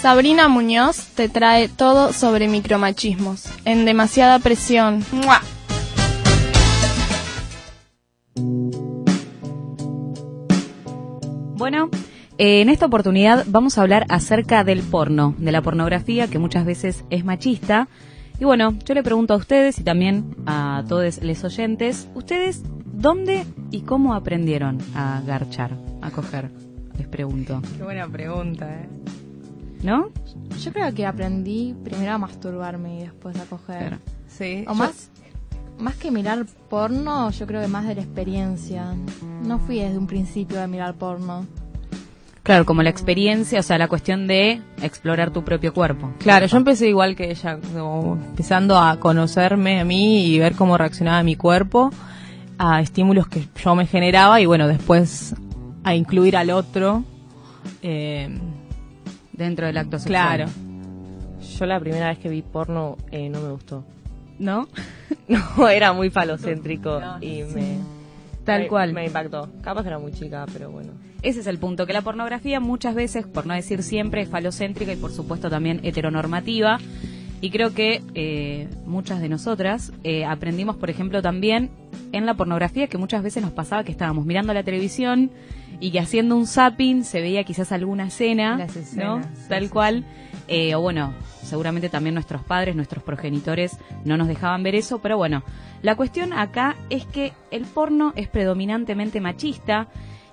Sabrina Muñoz te trae todo sobre micromachismos, en demasiada presión. ¡Mua! Bueno, eh, en esta oportunidad vamos a hablar acerca del porno, de la pornografía que muchas veces es machista. Y bueno, yo le pregunto a ustedes y también a todos los oyentes, ¿ustedes dónde y cómo aprendieron a garchar, a coger? Les pregunto. Qué buena pregunta, ¿eh? ¿No? Yo creo que aprendí primero a masturbarme y después a coger. Claro. Sí. O más, más que mirar porno, yo creo que más de la experiencia. No fui desde un principio a mirar porno. Claro, como la experiencia, o sea, la cuestión de explorar tu propio cuerpo. Claro, yo empecé igual que ella, como empezando a conocerme a mí y ver cómo reaccionaba mi cuerpo a estímulos que yo me generaba y bueno, después a incluir al otro. eh, Dentro del acto sexual. claro. Yo la primera vez que vi porno eh, no me gustó. ¿No? No, era muy falocéntrico y me... Tal me- cual. Me impactó. Capaz que era muy chica, pero bueno. Ese es el punto, que la pornografía muchas veces, por no decir siempre, es falocéntrica y por supuesto también heteronormativa. Y creo que eh, muchas de nosotras eh, aprendimos, por ejemplo, también en la pornografía que muchas veces nos pasaba que estábamos mirando la televisión y que haciendo un zapping se veía quizás alguna escena, ¿no? sí, Tal sí, cual. Eh, o bueno, seguramente también nuestros padres, nuestros progenitores no nos dejaban ver eso, pero bueno, la cuestión acá es que el porno es predominantemente machista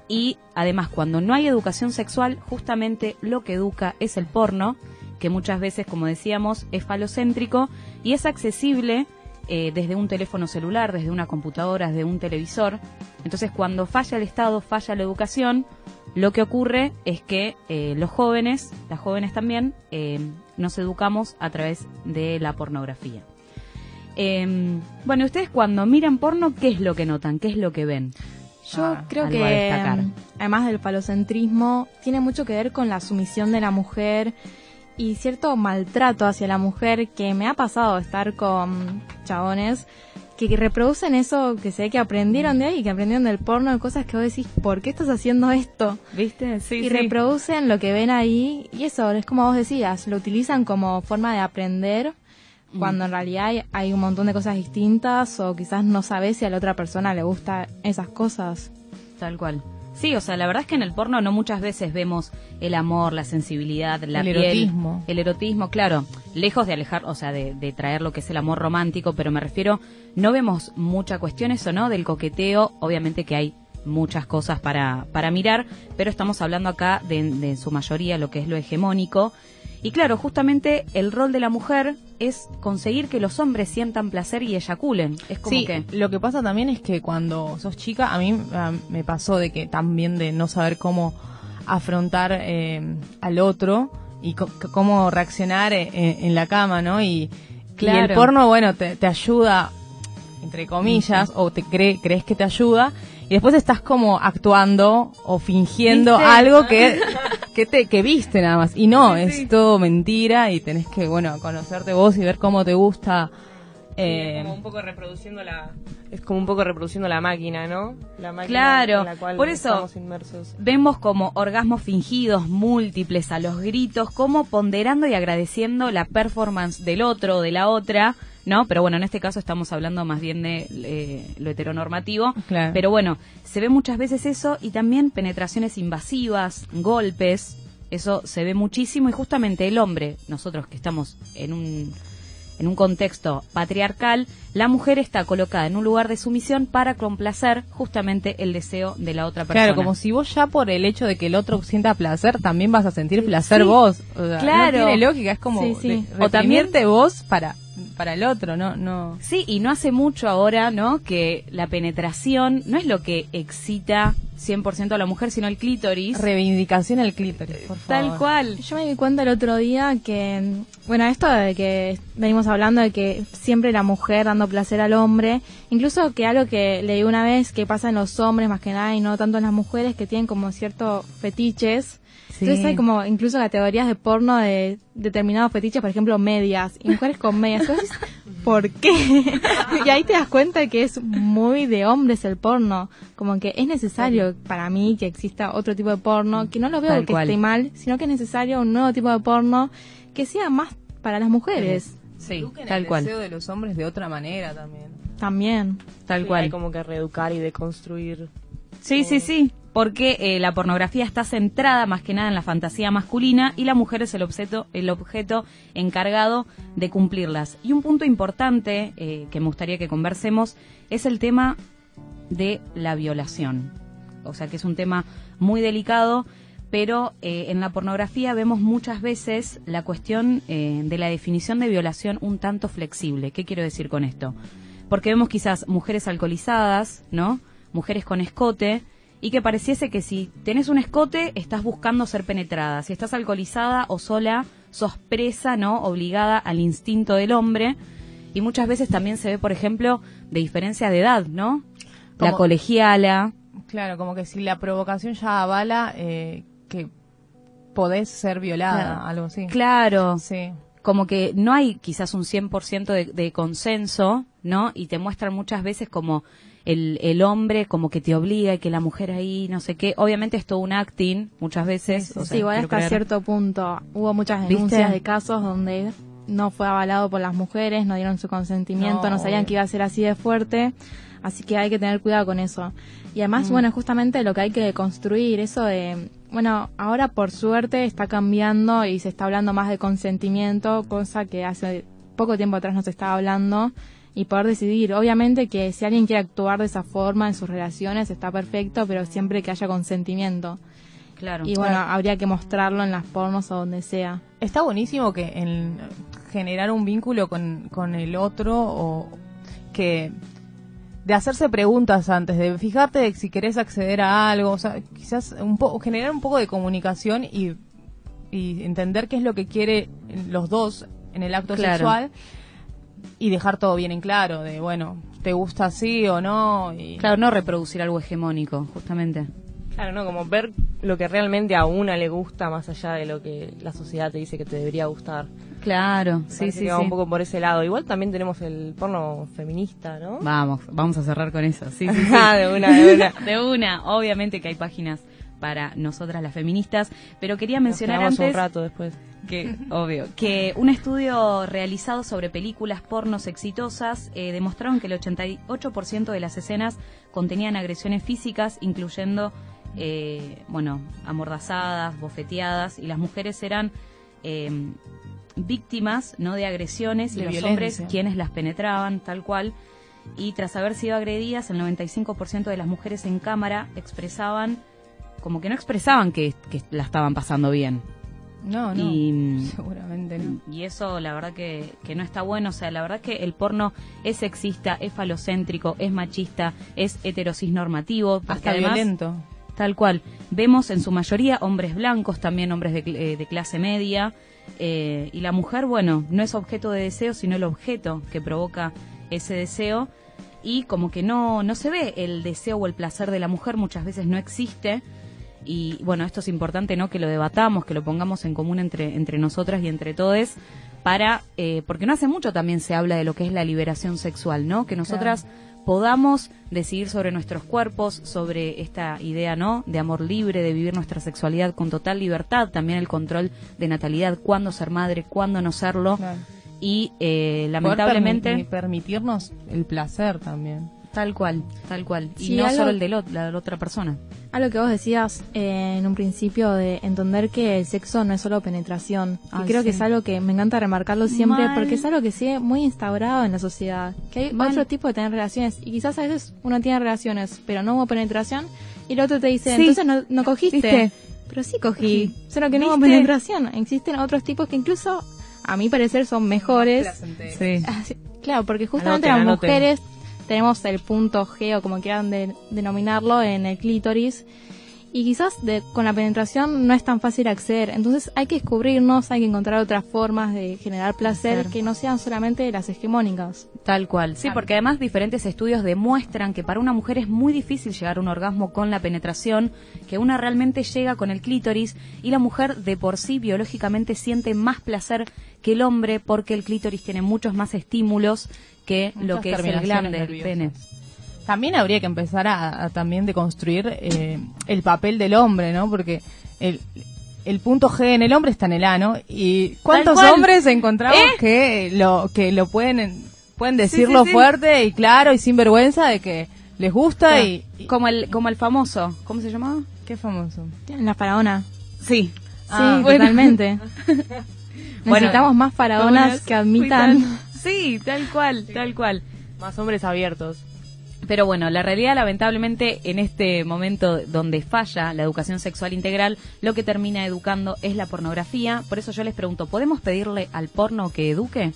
y además cuando no hay educación sexual, justamente lo que educa es el porno, que muchas veces, como decíamos, es falocéntrico y es accesible eh, desde un teléfono celular, desde una computadora, desde un televisor. Entonces, cuando falla el Estado, falla la educación, lo que ocurre es que eh, los jóvenes, las jóvenes también, eh, nos educamos a través de la pornografía. Eh, bueno, ustedes cuando miran porno, ¿qué es lo que notan? ¿Qué es lo que ven? Yo Ah, creo que, mm, además del falocentrismo, tiene mucho que ver con la sumisión de la mujer y cierto maltrato hacia la mujer que me ha pasado estar con chabones que, reproducen eso que sé que aprendieron de ahí, que aprendieron del porno, de cosas que vos decís, ¿por qué estás haciendo esto? ¿Viste? Sí, y reproducen lo que ven ahí y eso es como vos decías, lo utilizan como forma de aprender cuando en realidad hay, hay un montón de cosas distintas o quizás no sabes si a la otra persona le gusta esas cosas. Tal cual. Sí, o sea, la verdad es que en el porno no muchas veces vemos el amor, la sensibilidad, la El piel, erotismo. el erotismo, claro, lejos de alejar, o sea, de, de traer lo que es el amor romántico, pero me refiero, no vemos mucha cuestión eso, ¿no? Del coqueteo, obviamente que hay muchas cosas para, para mirar, pero estamos hablando acá de, de en su mayoría lo que es lo hegemónico. Y claro, justamente el rol de la mujer es conseguir que los hombres sientan placer y eyaculen. Es como Sí, que... lo que pasa también es que cuando sos chica, a mí me pasó de que también de no saber cómo afrontar eh, al otro y cómo reaccionar eh, en, en la cama, ¿no? Y, y Claro. el porno, bueno, te, te ayuda, entre comillas, o te cree, crees que te ayuda, y después estás como actuando o fingiendo ¿Viste? algo que, que, te, que viste nada más. Y no, es todo mentira y tenés que, bueno, conocerte vos y ver cómo te gusta. eh, es como un poco reproduciendo la... Es como un poco reproduciendo la máquina, ¿no? La máquina Claro, en la cual por eso- estamos inmersos. Vemos como orgasmos fingidos, múltiples a los gritos, como ponderando y agradeciendo la performance del otro o de la otra, ¿no? Pero bueno, en este caso estamos hablando más bien de eh, lo heteronormativo. Claro. Pero bueno, se ve muchas veces eso y también penetraciones invasivas, golpes, eso se ve muchísimo y justamente el hombre, nosotros que estamos en un en un contexto patriarcal, la mujer está colocada en un lugar de sumisión para complacer justamente el deseo de la otra persona. Claro, como si vos ya por el hecho de que el otro sienta placer, también vas a sentir placer vos. O sea, Claro. No tiene lógica, es como Sí, sí. de- O también- vos para, para el otro, no, no. Sí, y no hace mucho ahora, ¿no? Que la penetración no es lo que excita 100% a la mujer, sino el clítoris. Reivindicación al clítoris, por favor. Tal cual. Yo me di cuenta el otro día que, bueno, esto de que venimos hablando de que siempre la mujer dando placer al hombre, incluso que algo que leí una vez que pasa en los hombres más que nada y no tanto en las mujeres que tienen como ciertos fetiches. Sí. Entonces hay como incluso categorías de porno de determinados fetiches, por ejemplo, medias, y mujeres con medias. Entonces, ¿por qué? y ahí te das cuenta que es muy de hombres el porno. Como que es necesario para mí que exista otro tipo de porno, que no lo veo Tal que cual. esté mal, sino que es necesario un nuevo tipo de porno que sea más para las mujeres. Sí, Eduquen tal el cual. deseo de los hombres de otra manera también. También. Tal Sí, cual. Hay como que reeducar y deconstruir. Sí, sí, sí, porque eh, la pornografía está centrada más que nada en la fantasía masculina y la mujer es el objeto, el objeto encargado de cumplirlas. Y un punto importante eh, que me gustaría que conversemos es el tema de la violación. O sea que es un tema muy delicado, pero eh, en la pornografía vemos muchas veces la cuestión de la definición de violación un tanto flexible. ¿Qué quiero decir con esto? Porque vemos quizás mujeres alcoholizadas, ¿no? Mujeres con escote, y que pareciese que si tenés un escote estás buscando ser penetrada. Si estás alcoholizada o sola, sos presa, ¿no? Obligada al instinto del hombre. Y muchas veces también se ve, por ejemplo, de diferencia de edad, ¿no? La colegiala. Claro, como que si la provocación ya avala eh, que podés ser violada, Claro. algo así. Claro. Sí. como que no hay quizás un 100% de, de consenso, ¿no? Y te muestran muchas veces como el, el hombre como que te obliga y que la mujer ahí, no sé qué. Obviamente es todo un acting, muchas veces. o Sí, sea, igual hasta creer. cierto punto. Hubo muchas ¿Viste? denuncias de casos donde no fue avalado por las mujeres, no dieron su consentimiento, No, no, sabían obvio. que iba a ser así de fuerte. Así que hay que tener cuidado con eso. Y Mm. además, bueno, justamente lo que hay que construir, eso de, bueno, ahora por suerte está cambiando y se está hablando más de consentimiento, cosa que hace poco tiempo atrás no se estaba hablando, y poder decidir. Obviamente que si alguien quiere actuar de esa forma en sus relaciones está perfecto, pero siempre que haya consentimiento. Claro. Y bueno, habría que mostrarlo en las pornos o donde sea. Está buenísimo que en generar un vínculo con, con el otro o que de hacerse preguntas antes, de fijarte de si querés acceder a algo, o sea, quizás un poco generar un poco de comunicación y, y entender qué es lo que quiere los dos en el acto Claro. sexual y dejar todo bien en claro, de bueno, te gusta así o no. Y, Claro, no reproducir algo hegemónico, justamente. Claro, ¿no? Como ver lo que realmente a una le gusta más allá de lo que la sociedad te dice que te debería gustar. Claro, Me sí, sí, que va sí. un poco por ese lado. Igual también tenemos el porno feminista, ¿no? Vamos, vamos a cerrar con eso. Sí, sí, sí. Ah, de una, de una. De una, obviamente que hay páginas para nosotras las feministas, pero quería Nos mencionar quedamos antes un rato después. Que obvio que un estudio realizado sobre películas pornos exitosas eh, demostraron que el 88% de las escenas contenían agresiones físicas incluyendo eh, bueno amordazadas bofeteadas y las mujeres eran eh, víctimas no de agresiones y De los violencia. hombres quienes las penetraban tal cual. Y tras haber sido agredidas el 95% de las mujeres en cámara expresaban como que no expresaban que, que la estaban pasando bien no, no, y, seguramente no. y eso la verdad que, que no está bueno. O sea, la verdad que el porno es sexista, es falocéntrico, es machista, es heterosis normativo. Hasta además, violento. Tal cual. Vemos en su mayoría hombres blancos, también hombres de, eh, de clase media. eh, y la mujer, bueno, no es objeto de deseo, sino el objeto que provoca ese deseo. Y como que no, no se ve el deseo o el placer de la mujer, muchas veces no existe. Y bueno, esto es importante, ¿no? Que lo debatamos, que lo pongamos en común entre, entre nosotras y entre todes, para, eh, porque no hace mucho también se habla de lo que es la liberación sexual, ¿no? Que nosotras podamos decidir sobre nuestros cuerpos, sobre esta idea, ¿no? De amor libre, de vivir nuestra sexualidad con total libertad, también el control de natalidad, cuándo ser madre, cuándo no serlo. Claro. Y eh, Poder lamentablemente, permi- permitirnos el placer también. Tal cual, tal cual. Y Sí, no algo- solo el de lo- la, la otra persona. Algo que vos decías eh, en un principio de entender que el sexo no es solo penetración. Y creo que es algo que me encanta remarcarlo siempre Mal. porque es algo que sigue muy instaurado en la sociedad. Que hay Mal. otro tipo de tener relaciones. Y quizás a veces uno tiene relaciones, pero no hubo penetración. Y el otro te dice, Sí. entonces no, no cogiste. ¿Viste? Pero sí cogí. Solo que no hubo penetración. Existen otros tipos que incluso, a mi parecer, son mejores. Sí. Ah, sí, Claro, porque justamente las mujeres tenemos el punto G o como quieran de- denominarlo en el clítoris y quizás de, con la penetración no es tan fácil acceder. Entonces hay que descubrirnos, hay que encontrar otras formas de generar placer Claro. que no sean solamente las hegemónicas. Tal cual, sí, porque además diferentes estudios demuestran que para una mujer es muy difícil llegar a un orgasmo con la penetración, que una realmente llega con el clítoris y la mujer de por sí biológicamente siente más placer que el hombre porque el clítoris tiene muchos más estímulos que lo que es el glande, el pene. También habría que empezar a, a también deconstruir eh, el papel del hombre, ¿no? Porque el, el punto G en el hombre está en el ano y ¿cuántos hombres encontramos ¿Eh? que lo que lo pueden pueden decirlo sí, sí. fuerte y claro y sin vergüenza de que les gusta Claro. y, y- Como el, como el famoso, ¿cómo se llamaba? qué famoso. La faraona. Sí. Ah, sí, bueno. totalmente. Bueno, Necesitamos más faraonas que admitan. Sí, tal cual, tal cual. Más hombres abiertos. Pero bueno, la realidad lamentablemente en este momento donde falla la educación sexual integral, lo que termina educando es la pornografía. Por eso yo les pregunto, ¿podemos pedirle al porno que eduque?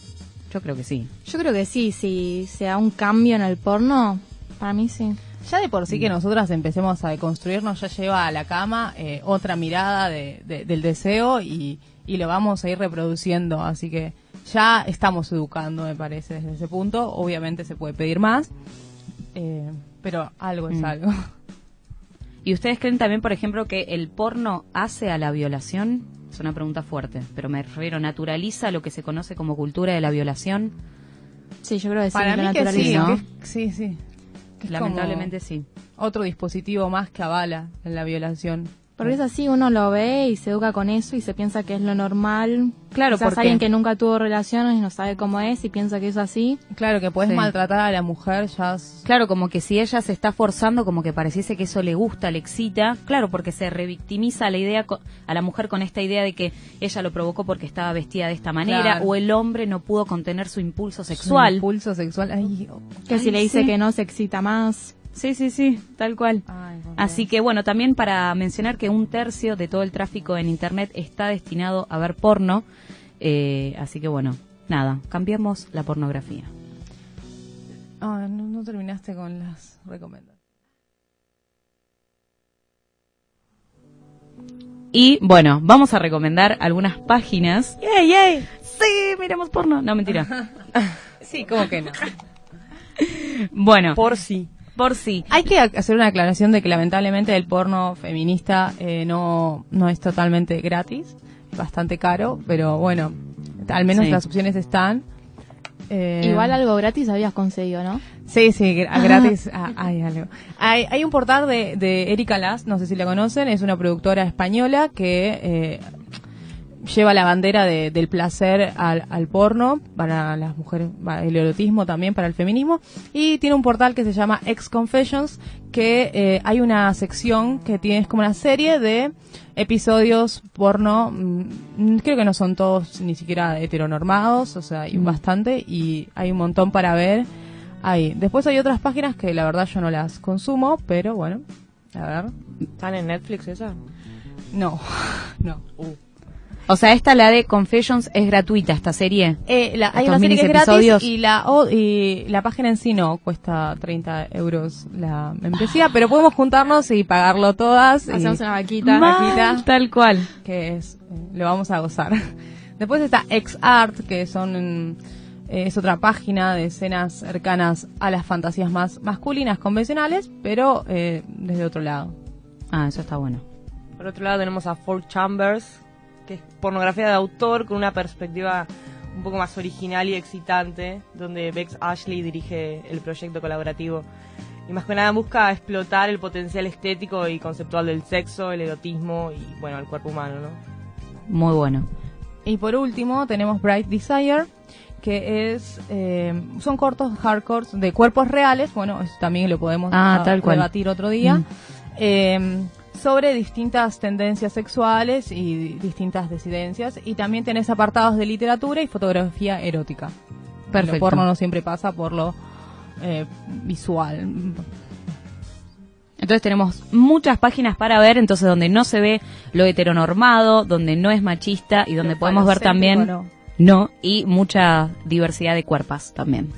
Yo creo que sí. Yo creo que sí, si se da un cambio en el porno, para mí sí. Ya de por sí que nosotras empecemos a deconstruirnos ya lleva a la cama eh, otra mirada de, de- del deseo y, y lo vamos a ir reproduciendo. Así que ya estamos educando, me parece, desde ese punto. Obviamente se puede pedir más, eh, pero algo es Mm. algo. ¿Y ustedes creen también, por ejemplo, que el porno hace a la violación? Es una pregunta fuerte, pero me refiero, ¿naturaliza lo que se conoce como cultura de la violación? Sí, yo creo que sí, Para lo mí que sí, sí, sí. Que Lamentablemente sí. Otro dispositivo más que avala en la violación. Porque es así, uno lo ve y se educa con eso y se piensa que es lo normal. Claro, Quizás porque- alguien que nunca tuvo relaciones y no sabe cómo es y piensa que es así. Claro, que puedes Sí. maltratar a la mujer ya es- Claro, como que si ella se está forzando, como que pareciese que eso le gusta, le excita. Claro, porque se revictimiza a la idea a la mujer con esta idea de que ella lo provocó porque estaba vestida de esta manera Claro. o el hombre no pudo contener su impulso su sexual. impulso sexual. Ay, oh. Que si le dice sí. que no se excita más. Sí, sí, sí, tal cual. Ay, Así que bueno, también para mencionar que un tercio de todo el tráfico en Internet está destinado a ver porno. Eh, así que bueno, nada, cambiemos la pornografía. Ah, no, no terminaste con las recomendaciones. Y bueno, vamos a recomendar algunas páginas. ¡Yay, yay! Sí, miremos porno. No, mentira. Sí, ¿cómo que no? Bueno, Por sí. Por sí. Hay que hacer una aclaración de que lamentablemente el porno feminista eh, no, no es totalmente gratis, es bastante caro, pero bueno, al menos Sí. las opciones están. Eh, Igual algo gratis habías conseguido, ¿no? Sí, sí, gra- gratis ah, hay algo. Hay, hay un portal de, de Erika Las, no sé si la conocen, es una productora española que eh, lleva la bandera de- del placer al, al porno para las mujeres, para el erotismo también para el feminismo y tiene un portal que se llama Ex Confessions que eh, hay una sección que tiene es como una serie de episodios porno, mm, creo que no son todos ni siquiera heteronormados, o sea, hay Mm. bastante y hay un montón para ver ahí. Después hay otras páginas que la verdad yo no las consumo, pero bueno, a ver. ¿Están en Netflix esa? No, no. O sea, esta, la de Confessions, es gratuita, esta serie. Eh, la- hay una serie que es gratis y la, y la página en sí no cuesta 30 euros la membresía, pero podemos juntarnos y pagarlo todas. y- Hacemos una vaquita. Mal. Tal cual. que es eh, lo vamos a gozar. Después está XArt, que son eh, es otra página de escenas cercanas a las fantasías más masculinas convencionales, pero eh, desde otro lado. Ah, eso está bueno. Por otro lado tenemos a Four Chambers, que es pornografía de autor con una perspectiva un poco más original y excitante, donde Bex Ashley dirige el proyecto colaborativo. Y más que nada busca explotar el potencial estético y conceptual del sexo, el erotismo y, bueno, el cuerpo humano, ¿no? Muy bueno. Y por último tenemos Bright Desire, que es eh, son cortos hardcore de cuerpos reales. Bueno, eso también lo podemos Ah, ah, tal cual. debatir otro día. Mm. Eh, sobre distintas tendencias sexuales y di- distintas disidencias. Y también tenés apartados de literatura y fotografía erótica. Perfecto. Lo porno no siempre pasa por lo eh, visual. Entonces tenemos muchas páginas para ver, entonces donde no se ve lo heteronormado, donde no es machista y donde Lo podemos ver también no. no y mucha diversidad de cuerpos también.